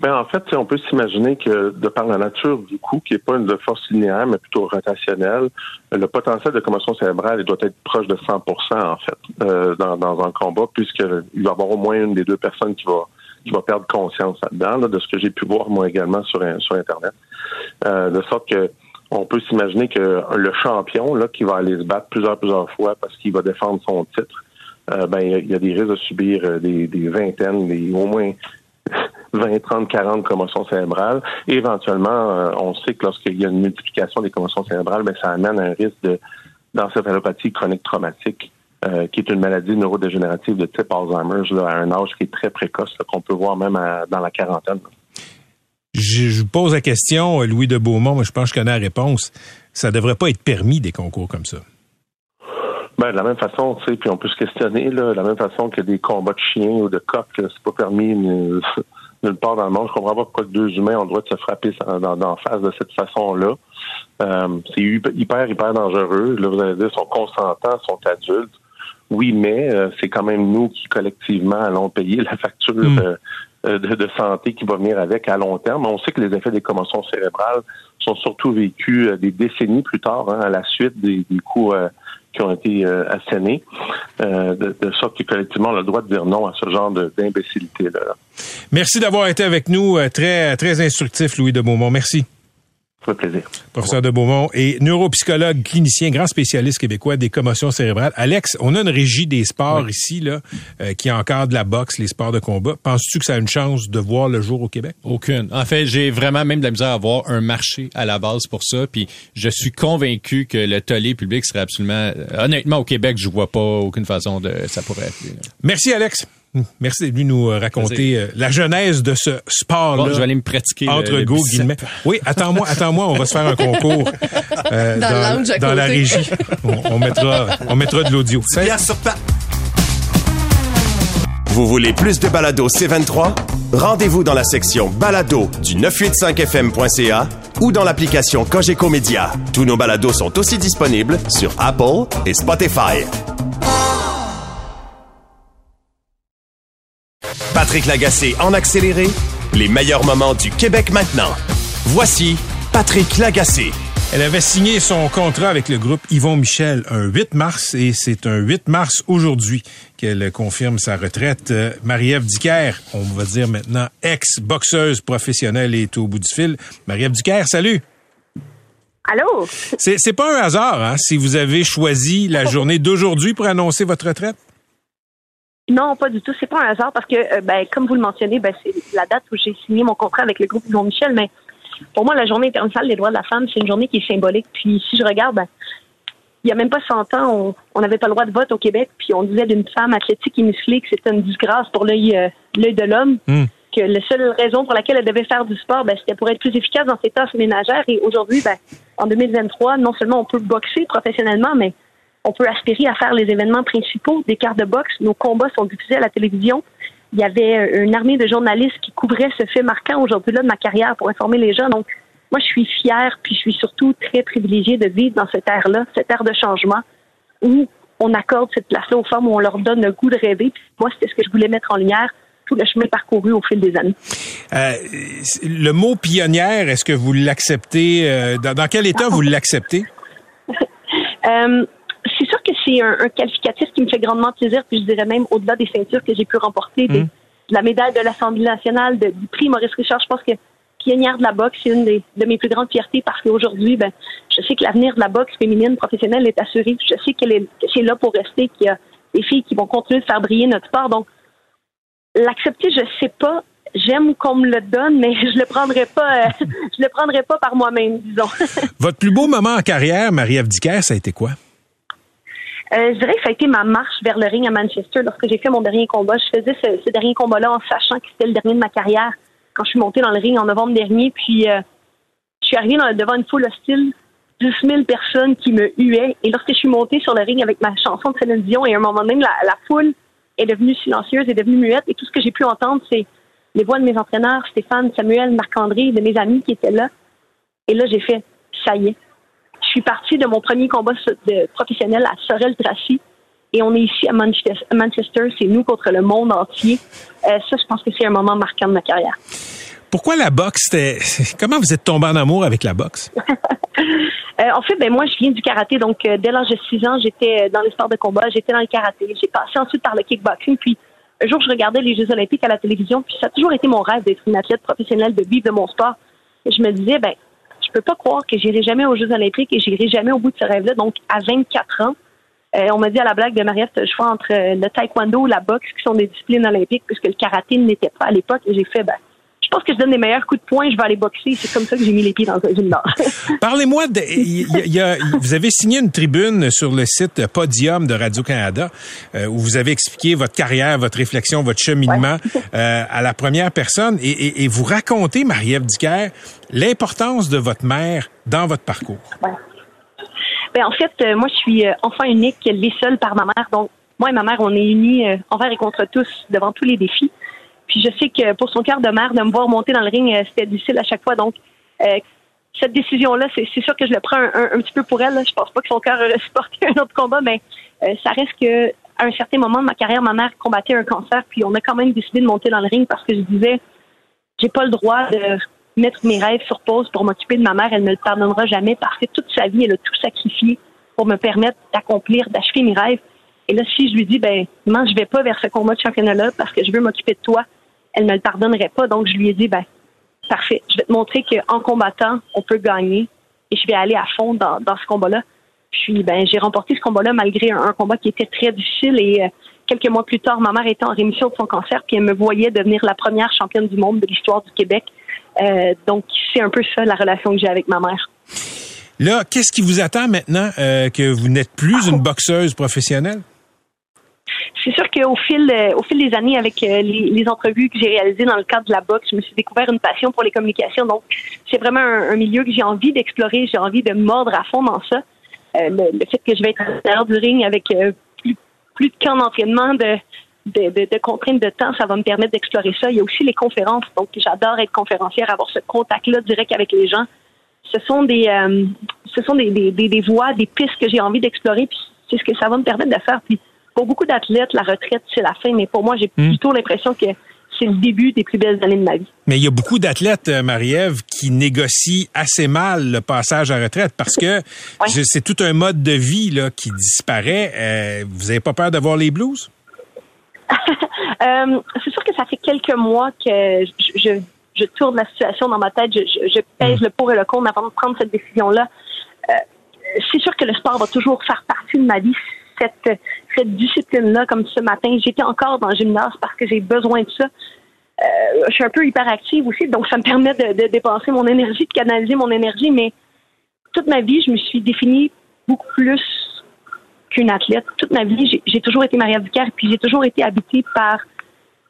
Ben, en fait, on peut s'imaginer que de par la nature du coup, qui n'est pas une force linéaire, mais plutôt rotationnelle, le potentiel de commotion cérébrale il doit être proche de 100% en fait euh, dans, dans un combat, puisqu'il va y avoir au moins une des deux personnes qui va qui va perdre conscience là-dedans, là, de ce que j'ai pu voir moi également sur sur internet, Euh, de sorte que on peut s'imaginer que le champion là qui va aller se battre plusieurs plusieurs fois parce qu'il va défendre son titre, euh, ben il y a- il y, a des risques de subir euh, des, des vingtaines, des au moins 20, 30, 40 commotions cérébrales. Et éventuellement, euh, on sait que lorsqu'il y a une multiplication des commotions cérébrales, ben, ça amène un risque de d'encéphalopathie chronique traumatique, euh, qui est une maladie neurodégénérative de type Alzheimer, là, à un âge qui est très précoce, qu'on peut voir même dans la quarantaine. Je, je pose la question, euh, Louis de Beaumont, mais je pense que je connais la réponse. Ça devrait pas être permis des concours comme ça. Ben, de la même façon, tu sais, puis on peut se questionner, là, de la même façon que des combats de chiens ou de coqs, c'est pas permis nulle part dans le monde. Je comprends pas pourquoi deux humains ont le droit de se frapper dans face de cette façon-là. Euh, c'est hyper, hyper, dangereux. Là, vous allez dire, sont consentants, sont adultes. Oui, mais euh, c'est quand même nous qui, collectivement, allons payer la facture Mm. euh, de, de santé qui va venir avec à long terme. On sait que les effets des commotions cérébrales sont surtout vécus euh, des décennies plus tard, hein, à la suite des, des coups euh, qui ont été euh, assénés, euh, de, de sorte que collectivement, on a le droit de dire non à ce genre d'imbécilité-là. là. Merci d'avoir été avec nous. euh, Très, très instructif, Louis de Beaumont. Merci. Ça fait plaisir. Professeur de Beaumont et neuropsychologue, clinicien, grand spécialiste québécois des commotions cérébrales. Alex, on a une régie des sports ici, là, euh, qui encadre la boxe, les sports de combat. Penses-tu que ça a une chance de voir le jour au Québec? Aucune. En fait, j'ai vraiment même de la misère à avoir un marché à la base pour ça. Puis je suis convaincu que le tollé public serait absolument... honnêtement, au Québec, je vois pas aucune façon de ça pourrait être. là. Merci, Alex. Merci d'être venu nous euh, raconter euh, la genèse de ce sport-là. Bon, je vais aller me pratiquer. le- Entre le go bicep. guillemets. Oui, attends-moi, attends-moi, on va se faire un concours euh, Dans la régie. On, on mettra, on mettra de l'audio. Pierre sur pa- Vous voulez plus de balado C23? Rendez-vous dans la section balado du 985fm.ca ou dans l'application Cogeco Média. Tous nos balados sont aussi disponibles sur Apple et Spotify. Patrick Lagacé en accéléré, les meilleurs moments du Québec maintenant. Voici Patrick Lagacé. Elle avait signé son contrat avec le groupe Yvon Michel un 8 mars et c'est un 8 mars aujourd'hui qu'elle confirme sa retraite. Euh, Marie-Ève Dicker, on va dire maintenant ex-boxeuse professionnelle est au bout du fil. Marie-Ève Dicker, salut! Allô? C'est, c'est pas un hasard, hein, si vous avez choisi la journée d'aujourd'hui pour annoncer votre retraite? Non, pas du tout. C'est pas un hasard parce que, euh, ben, comme vous le mentionnez, ben, c'est la date où j'ai signé mon contrat avec le groupe Yvon Michel, mais pour moi, la journée internationale des droits de la femme, c'est une journée qui est symbolique. Puis si je regarde, ben, il y a même pas 100 ans, on n'avait pas le droit de vote au Québec, puis on disait d'une femme athlétique et musclée que c'était une disgrâce pour l'œil euh, l'œil de l'homme, Hmm. que la seule raison pour laquelle elle devait faire du sport, ben, c'était pour être plus efficace dans ses tâches ménagères. Et aujourd'hui, ben, en 2023, non seulement on peut boxer professionnellement, mais on peut aspirer à faire les événements principaux des cartes de boxe. Nos combats sont diffusés à la télévision. Il y avait une armée de journalistes qui couvraient ce fait marquant aujourd'hui-là de ma carrière pour informer les gens. Donc, moi, je suis fière, puis je suis surtout très privilégiée de vivre dans cette ère-là, cette ère de changement, où on accorde cette place-là aux femmes, où on leur donne le goût de rêver. Puis moi, c'était ce que je voulais mettre en lumière, tout le chemin parcouru au fil des années. Euh, le mot pionnière, est-ce que vous l'acceptez? euh, dans, dans quel état vous l'acceptez? Euh, c'est sûr que c'est un, un qualificatif qui me fait grandement plaisir, puis je dirais même au-delà des ceintures que j'ai pu remporter, des- Mm. de la médaille de l'Assemblée nationale, de- du prix Maurice Richard. Je pense que pionnière de la boxe, c'est une des, de mes plus grandes fiertés parce qu'aujourd'hui, ben, je sais que l'avenir de la boxe féminine professionnelle est assuré. Je sais qu'elle est, que c'est là pour rester, qu'il y a des filles qui vont continuer de faire briller notre sport. Donc, l'accepter, je sais pas. J'aime qu'on me le donne, mais je le prendrai pas, euh, je le prendrai pas par moi-même, disons. Votre plus beau moment en carrière, Marie-Ève Dicker, ça a été quoi? Euh, je dirais que ça a été ma marche vers le ring à Manchester lorsque j'ai fait mon dernier combat. Je faisais ce, ce dernier combat-là en sachant que c'était le dernier de ma carrière quand je suis montée dans le ring en novembre dernier. Puis euh, je suis arrivée dans- devant une foule hostile, 10 000 personnes qui me huaient. Et lorsque je suis montée sur le ring avec ma chanson de Céline Dion, et à un moment donné, la, la foule est devenue silencieuse, est devenue muette. Et tout ce que j'ai pu entendre, c'est les voix de mes entraîneurs, Stéphane, Samuel, Marc-André, de mes amis qui étaient là. Et là, j'ai fait, ça y est. Je suis partie de mon premier combat de professionnel à Sorel-Tracy. Et on est ici à Manchester. C'est nous contre le monde entier. Euh, ça, je pense que c'est un moment marquant de ma carrière. Pourquoi la boxe? Comment vous êtes tombé en amour avec la boxe? Euh, en fait, ben moi, je viens du karaté. Donc, euh, dès l'âge de 6 ans, j'étais dans les sports de combat. J'étais dans le karaté. J'ai passé ensuite par le kickboxing. Puis, un jour, je regardais les Jeux olympiques à la télévision. Puis, ça a toujours été mon rêve d'être une athlète professionnelle, de vivre de mon sport. Et je me disais, ben, je peux pas croire que j'irai jamais aux Jeux olympiques et j'irai jamais au bout de ce rêve-là. Donc, à 24 ans, euh, on m'a dit à la blague de Marie-Ève, le choix entre euh, le taekwondo ou la boxe, qui sont des disciplines olympiques, puisque le karaté ne l'était pas à l'époque. Et j'ai fait, ben, je pense que je donne les meilleurs coups de poing, je vais aller boxer. C'est comme ça que j'ai mis les pieds dans un gym d'or. Parlez-moi de. il y a- y a- vous avez signé une tribune sur le site Podium de Radio-Canada euh, où vous avez expliqué votre carrière, votre réflexion, votre cheminement euh, à la première personne et, et- et vous racontez, Marie-Ève Dicker, l'importance de votre mère dans votre parcours. Ben, en fait, euh, moi, je suis euh, enfant unique, élevée seule par ma mère. Donc, moi et ma mère, on est unis envers et contre tous devant tous les défis. Puis je sais que pour son cœur de mère, de me voir monter dans le ring, euh, c'était difficile à chaque fois. Donc, euh, cette décision-là, c'est sûr que je le prends un, un- un petit peu pour elle. Je pense pas que son cœur aurait supporté un autre combat, mais euh, ça reste que à un certain moment de ma carrière, ma mère combattait un cancer, puis on a quand même décidé de monter dans le ring parce que je disais, j'ai pas le droit de mettre mes rêves sur pause pour m'occuper de ma mère. Elle ne le pardonnera jamais parce que toute sa vie, elle a tout sacrifié pour me permettre d'accomplir, d'achever mes rêves. Et là, si je lui dis, ben, non, je vais pas vers ce combat de championnat-là parce que je veux m'occuper de toi, elle me le pardonnerait pas. Donc, je lui ai dit, ben, parfait, je vais te montrer qu'en combattant, on peut gagner et je vais aller à fond dans, dans ce combat-là. Puis, ben, j'ai remporté ce combat-là malgré un, un combat qui était très difficile et euh, quelques mois plus tard, ma mère était en rémission de son cancer puis elle me voyait devenir la première championne du monde de l'histoire du Québec. Euh, donc, c'est un peu ça la relation que j'ai avec ma mère. Là, qu'est-ce qui vous attend maintenant euh, que vous n'êtes plus une boxeuse professionnelle? C'est sûr qu'au fil, euh, au fil des années, avec euh, les, entrevues que j'ai réalisées dans le cadre de la boxe, je me suis découvert une passion pour les communications. Donc, c'est vraiment un, milieu que j'ai envie d'explorer. J'ai envie de mordre à fond dans ça. Euh, le, fait que je vais être à du ring avec plus, plus de camps d'entraînement, de, de, contraintes de temps, ça va me permettre d'explorer ça. Il y a aussi les conférences. Donc, j'adore être conférencière, avoir ce contact-là direct avec les gens. Ce sont des, ce sont des voies, des pistes que j'ai envie d'explorer. Puis, c'est ce que ça va me permettre de faire. Puis, pour beaucoup d'athlètes, la retraite, c'est la fin. Mais pour moi, j'ai Mm. plutôt l'impression que c'est le début des plus belles années de ma vie. Mais il y a beaucoup d'athlètes, euh, Marie-Ève, qui négocient assez mal le passage à retraite parce que c'est tout un mode de vie là, qui disparaît. Euh, vous n'avez pas peur d'avoir les blues? Euh, c'est sûr que ça fait quelques mois que je, je, je tourne la situation dans ma tête, je, pèse le pour et le contre avant de prendre cette décision-là. Euh, c'est sûr que le sport va toujours faire partie de ma vie. Cette, cette discipline-là, comme ce matin, j'étais encore dans le gymnase parce que j'ai besoin de ça. Euh, je suis un peu hyperactive aussi, donc ça me permet de, dépenser mon énergie, de canaliser mon énergie, mais toute ma vie, je me suis définie beaucoup plus qu'une athlète. Toute ma vie, j'ai- j'ai toujours été Maria Vicaire, puis j'ai toujours été habitée par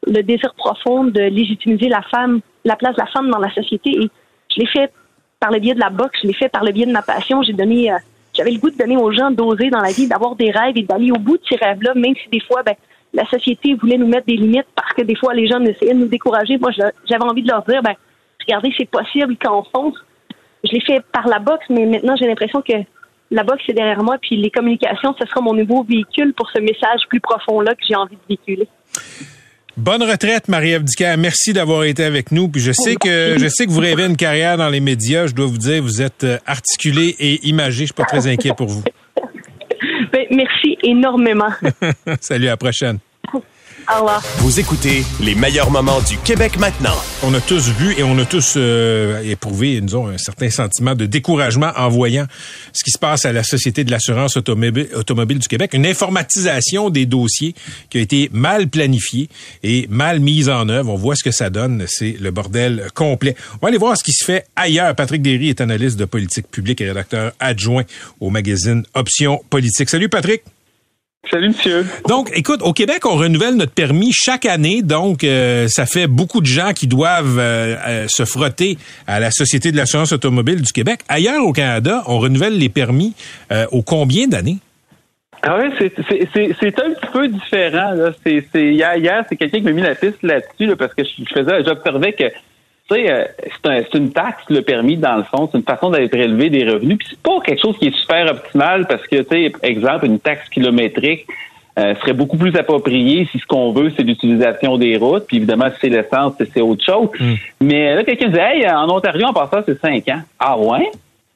le désir profond de légitimiser la femme, la place de la femme dans la société. Et je l'ai fait par le biais de la boxe, je l'ai fait par le biais de ma passion. J'ai donné, euh, j'avais le goût de donner aux gens d'oser dans la vie, d'avoir des rêves et d'aller au bout de ces rêves-là, même si des fois, ben, la société voulait nous mettre des limites parce que des fois, les gens essayaient de nous décourager. Moi, j'avais envie de leur dire, ben, regardez, c'est possible quand on. Je l'ai fait par la boxe, mais maintenant, j'ai l'impression que la boxe est derrière moi, puis les communications, ce sera mon nouveau véhicule pour ce message plus profond-là que j'ai envie de véhiculer. Bonne retraite, Marie-Ève. Merci d'avoir été avec nous. Puis je sais que je sais que vous rêvez une carrière dans les médias. Je dois vous dire, vous êtes euh, articulé et imagé. Je suis pas très inquiet pour vous. Ben, merci énormément. Salut, à la prochaine. Au revoir. Vous écoutez les meilleurs moments du Québec maintenant. On a tous vu et on a tous euh, éprouvé, nous un certain sentiment de découragement en voyant ce qui se passe à la Société de l'assurance automobile, automobile du Québec. Une informatisation des dossiers qui a été mal planifiée et mal mise en œuvre. On voit ce que ça donne. C'est le bordel complet. On va aller voir ce qui se fait ailleurs. Patrick Derry est analyste de politique publique et rédacteur adjoint au magazine Options Politique. Salut Patrick. Salut, monsieur. Donc, écoute, au Québec, on renouvelle notre permis chaque année. Donc, euh, ça fait beaucoup de gens qui doivent euh, euh, se frotter à la Société de l'assurance automobile du Québec. Ailleurs au Canada, on renouvelle les permis au combien d'années? Ah ouais, c'est un petit peu différent. Là. Hier, hier c'est quelqu'un qui m'a mis la piste là-dessus là, parce que je, je faisais, j'observais que c'est un- c'est une taxe, le permis, dans le fond. C'est une façon d'aller prélever des revenus. Puis c'est pas quelque chose qui est super optimal parce que, tu sais, exemple, une taxe kilométrique euh, serait beaucoup plus appropriée si ce qu'on veut, c'est l'utilisation des routes. Puis évidemment, si c'est l'essence, c'est c'est autre chose. Mais là, quelqu'un disait, hey, en Ontario, en passant, c'est cinq ans. Ah ouais?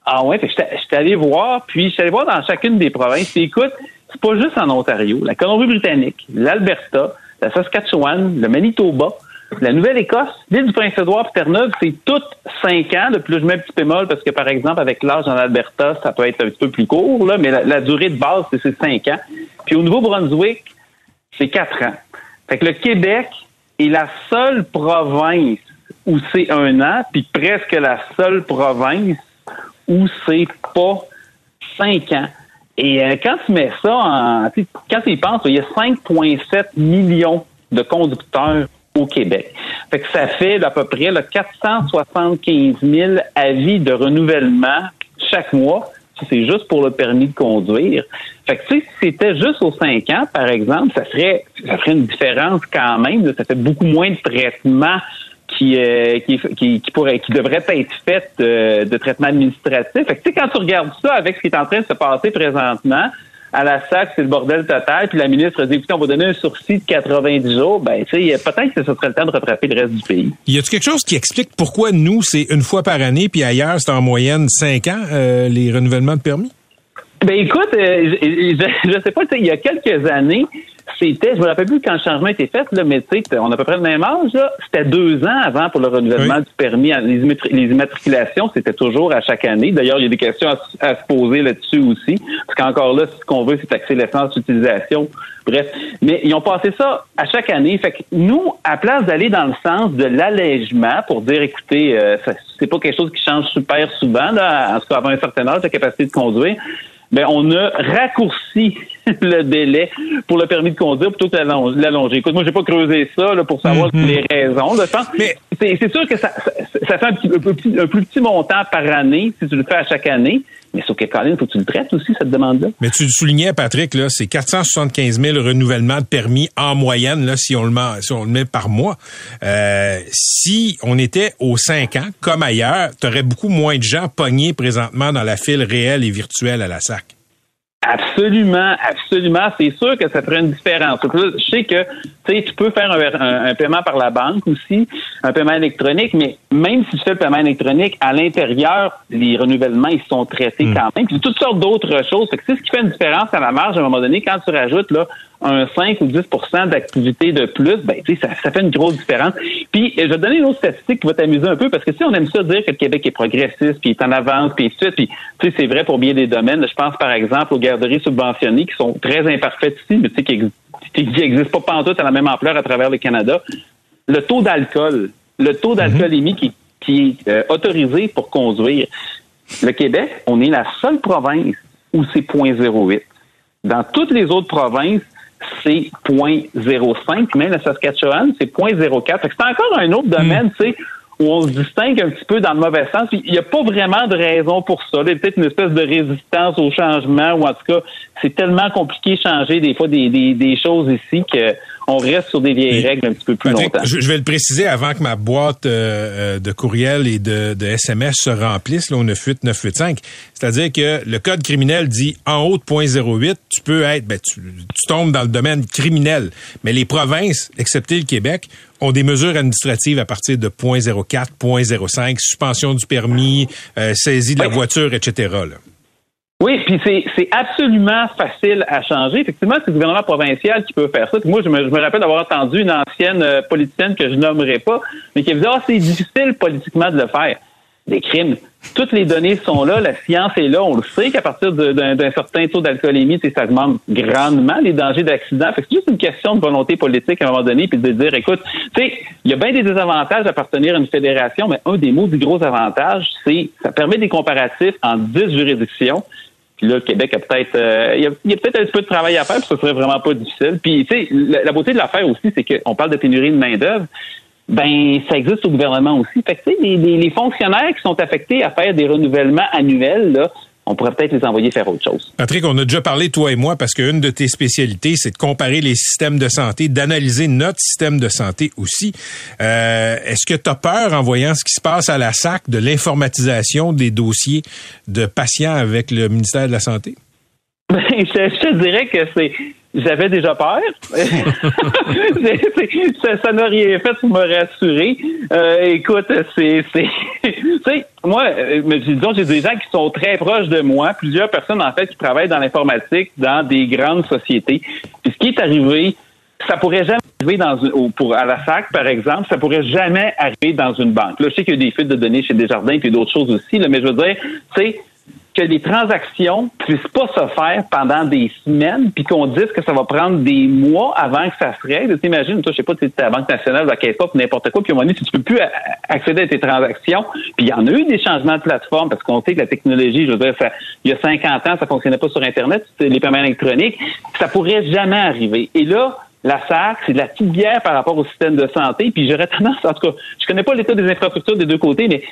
Ah ouais? Fait que j'étais allé voir, puis j'étais allé voir dans chacune des provinces. Puis écoute, c'est pas juste en Ontario. La Colombie-Britannique, l'Alberta, la Saskatchewan, le Manitoba, la Nouvelle-Écosse, l'île du Prince-Édouard, puis Terre-Neuve, c'est toutes cinq ans. De plus, je mets un petit bémol parce que, par exemple, avec l'âge en Alberta, ça peut être un petit peu plus court, là, mais la, durée de base, c'est cinq ans. Puis au Nouveau-Brunswick, c'est quatre ans. Fait que le Québec est la seule province où c'est un an, puis presque la seule province où c'est pas cinq ans. Et euh, quand tu mets ça en. Quand tu y penses, il y a 5,7 millions de conducteurs au Québec. Fait que ça fait à peu près là, 475 000 avis de renouvellement chaque mois. C'est juste pour le permis de conduire. Fait que tu sais, si c'était juste aux 5 ans, par exemple, ça serait ça ferait une différence quand même. Ça fait beaucoup moins de traitements qui, euh, qui, qui, qui qui être fait euh, de traitement administratif. Fait que, quand tu regardes ça avec ce qui est en train de se passer présentement, à la SAC, c'est le bordel total, puis la ministre a dit, écoutez, on va donner un sursis de 90 jours, ben, tu sais, peut-être que ce serait le temps de rattraper le reste du pays. Y a-t-il quelque chose qui explique pourquoi nous, c'est une fois par année, puis ailleurs, c'est en moyenne cinq ans, euh, les renouvellements de permis? Ben écoute, euh, je, je, je sais pas, il y a quelques années, c'était, je me rappelle plus quand le changement a été fait, là, mais tu sais, on a à peu près le même âge, là. C'était deux ans avant pour le renouvellement du permis. Les, immatri- les immatriculations, c'était toujours à chaque année. D'ailleurs, il y a des questions à, se poser là-dessus aussi. Parce qu'encore là, ce qu'on veut, c'est taxer l'essence d'utilisation. Bref. Mais ils ont passé ça à chaque année. Fait que nous, à place d'aller dans le sens de l'allègement pour dire, écoutez, euh, c'est pas quelque chose qui change super souvent, là, en tout cas avant un certain âge, la capacité de conduire, ben, on a raccourci le délai pour le permis de conduire plutôt que l'allong- l'allonger. Écoute, moi, j'ai pas creusé ça là, pour savoir les raisons. là. Pense- c'est, sûr que ça, ça, ça fait un, petit, un, peu petit- un plus petit montant par année si tu le fais à chaque année. Mais sauf que, faut que tu le traites aussi, cette demande-là. Mais tu le soulignais, Patrick, là, c'est 475 000 renouvellements de permis en moyenne, là, si on le met, si on le met par mois. Euh, si on était aux 5 ans, comme ailleurs, tu aurais beaucoup moins de gens pognés présentement dans la file réelle et virtuelle à la SAC. Absolument, absolument. C'est sûr que ça ferait une différence. Je sais que tu peux faire un, un- un paiement par la banque aussi, un paiement électronique, mais même si tu fais le paiement électronique, à l'intérieur, les renouvellements, ils sont traités quand même. Puis toutes sortes d'autres choses. C'est ce qui fait une différence à la marge à un moment donné. Quand tu rajoutes là, un 5 ou 10% d'activité de plus, ben, tu sais, ça, ça fait une grosse différence. Puis, je vais te donner une autre statistique qui va t'amuser un peu, parce que si on aime ça dire que le Québec est progressiste, puis est en avance, puis suite, puis, tu sais, c'est vrai pour bien des domaines. Je pense, par exemple, aux garderies subventionnées qui sont très imparfaites ici, mais tu sais, qui ex- qui n'existent pas pantoute à la même ampleur à travers le Canada. Le taux d'alcool, le taux d'alcoolémie qui, qui est euh, autorisé pour conduire. Le Québec, on est la seule province où c'est 0.08. Dans toutes les autres provinces, c'est 0.05. Même la Saskatchewan, c'est 0.04. Fait que C'est encore un autre domaine, tu sais, où on se distingue un petit peu dans le mauvais sens. Il n'y a pas vraiment de raison pour ça. Il y a peut-être une espèce de résistance au changement, ou en tout cas, c'est tellement compliqué de changer des fois des choses ici que on reste sur des vieilles règles un petit peu plus Patrick, longtemps. je, vais le préciser avant que ma boîte euh, euh, de courriel et de, de SMS se remplisse là, au 98 985. C'est-à-dire que le code criminel dit en haut de 0.08, tu peux être, ben, tu, tu tombes dans le domaine criminel. Mais les provinces, excepté le Québec, ont des mesures administratives à partir de 0.04, 0.05, suspension du permis, euh, saisie de la voiture, etc. Là. Oui, puis c'est, absolument facile à changer. Effectivement, c'est le gouvernement provincial qui peut faire ça. Moi, je me, je me rappelle d'avoir entendu une ancienne euh, politicienne que je nommerai pas, mais qui me disait Ah, c'est difficile politiquement de le faire. Des crimes. Toutes les données sont là, la science est là. On le sait qu'à partir d'un, certain taux d'alcoolémie, ça augmente grandement les dangers d'accident. Fait que c'est juste une question de volonté politique à un moment donné, puis de dire, écoute, tu sais, il y a bien des désavantages à appartenir à une fédération, mais un des mots du gros avantage, c'est ça permet des comparatifs en 10 juridictions. Puis là, le Québec a peut-être, euh, il y a, a peut-être un petit peu de travail à faire, puis ça serait vraiment pas difficile. Puis, tu sais, la, beauté de l'affaire aussi, c'est qu'on parle de pénurie de main d'œuvre. Ben, ça existe au gouvernement aussi. Fait que, les, les- les fonctionnaires qui sont affectés à faire des renouvellements annuels, là, on pourrait peut-être les envoyer faire autre chose. Patrick, on a déjà parlé, toi et moi, parce qu'une de tes spécialités, c'est de comparer les systèmes de santé, d'analyser notre système de santé aussi. Euh, Est-ce que tu as peur, en voyant ce qui se passe à la SAC, de l'informatisation des dossiers de patients avec le ministère de la Santé? Ben, je, dirais que c'est. J'avais déjà peur. C'est- c'est- ça n'a rien fait pour me rassurer. Euh, écoute, c'est. c'est- tu sais, moi, euh, disons, j'ai des gens qui sont très proches de moi, plusieurs personnes, en fait, qui travaillent dans l'informatique dans des grandes sociétés. Puis ce qui est arrivé, ça pourrait jamais arriver dans une, pour, à la SAC, par exemple, ça pourrait jamais arriver dans une banque. Là, je sais qu'il y a des fuites de données chez Desjardins puis d'autres choses aussi, là, mais je veux dire, tu sais, que les transactions puissent pas se faire pendant des semaines, puis qu'on dise que ça va prendre des mois avant que ça se règle. T'imagines, toi, je sais pas, tu à la Banque nationale, la Caisse Pop, n'importe quoi, puis à un moment donné, si tu peux plus accéder à tes transactions, puis il y en a eu des changements de plateforme, parce qu'on sait que la technologie, je veux dire, il y a 50 ans, ça fonctionnait pas sur Internet, les paiements électroniques, ça pourrait jamais arriver. Et là, la SAC, c'est de la petite par rapport au système de santé, puis j'aurais tendance, en tout cas, je connais pas l'état des infrastructures des deux côtés, mais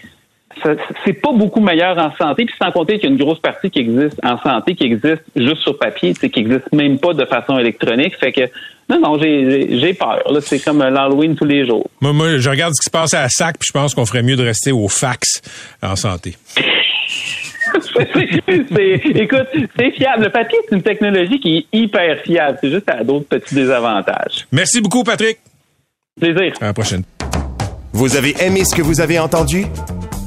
c'est pas beaucoup meilleur en santé, puis sans compter qu'il y a une grosse partie qui existe en santé, qui existe juste sur papier, qui existe même pas de façon électronique. Fait que non, non, j'ai j'ai peur. Là, c'est comme l'Halloween tous les jours. Moi, moi, je regarde ce qui se passe à la SAC, puis je pense qu'on ferait mieux de rester au fax en santé. C'est- écoute, c'est fiable. Le papier, c'est une technologie qui est hyper fiable. C'est juste à d'autres petits désavantages. Merci beaucoup, Patrick. Plaisir. À la prochaine. Vous avez aimé ce que vous avez entendu?